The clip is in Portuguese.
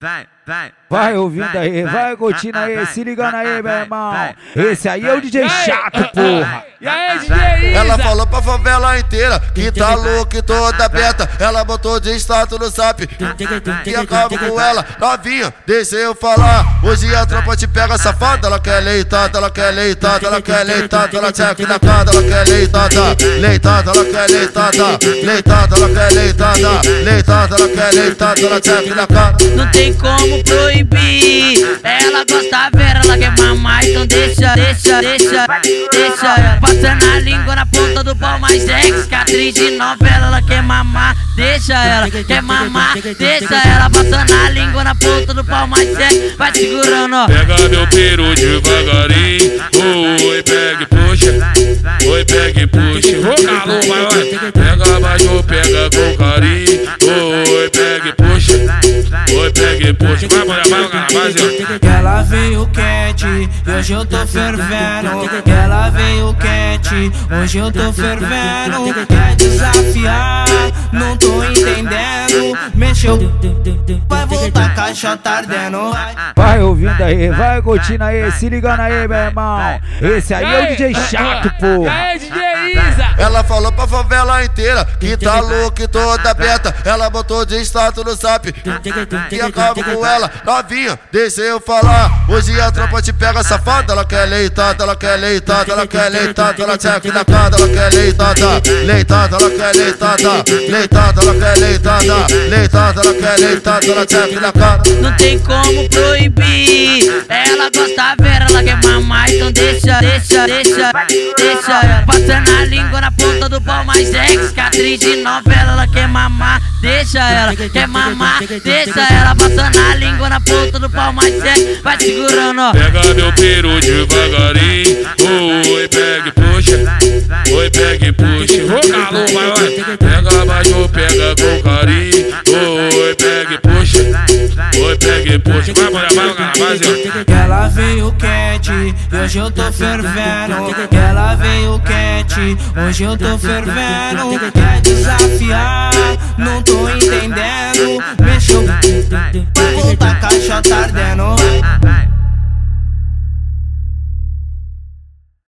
vai, vai. Vai ouvindo aí, vai curtindo aí, se ligando aí, meu irmão. Esse aí é o DJ chato, porra. E aí, DJ Isa? Ela falou pra favela inteira que tá louca e toda aberta. Ela botou de status no zap. Que acaba com ela, novinha, deixa eu falar. Hoje a tropa te pega safada. Ela quer leitada, ela quer leitada, ela quer leitada. Ela check na cara, ela quer leitada. Leitada, ela quer leitada. Leitada, ela quer leitada. Leitada, ela quer leitada. Ela check na cara. Não tem como proibir. Ela gosta ver, ela quer mamar, então deixa, deixa, deixa, deixa. Passando a língua na ponta do pau, mas é que atriz de novela, ela quer mamar, deixa ela, quer mamar, deixa ela. Passando a língua na ponta do pau, mas é, vai segurando. Pega meu peru devagarinho. Oi, pega e puxa. Oi, pega e puxa. Ô, calor, vai, vai. Oi, pega e puxa. Vai, mulher, vai, vai, vai, vai. Que ela veio quente, hoje eu tô fervendo. Ela veio quente, hoje eu tô fervendo. Quer desafiar, não tô entendendo. Mexeu, vai voltar, caixa tá ardendo. Vai ouvindo aí, vai curtindo aí, se ligando aí, meu irmão. Esse aí é o DJ chato, E porra. aí, DJ? Ela falou pra favela inteira que tá louca e toda aberta. Ela botou de status no zap. Que acaba com ela, novinha, deixa eu falar. Hoje a tropa te pega safada. Ela quer leitada, ela quer leitada, ela quer leitada. Ela check na cara, ela quer leitada. Leitada, ela quer leitada. Leitada, ela quer leitada. Leitada, ela quer leitada. Ela check na cara. Não tem como proibir. Ela gosta deixa, deixa, deixa, deixa. Passando a língua na ponta do pau, mas é que atriz de novela, ela quer mamar, deixa ela, quer mamar, deixa ela. Passando a língua na ponta do pau, mas é, vai segurando, ó. Pega meu peru devagarinho. Oi, pega e puxa. Oi, pega e puxa. Ô, calor, vai, vai. Ela veio quente, hoje eu tô fervendo. Ela veio quente, hoje eu tô fervendo. Quer desafiar,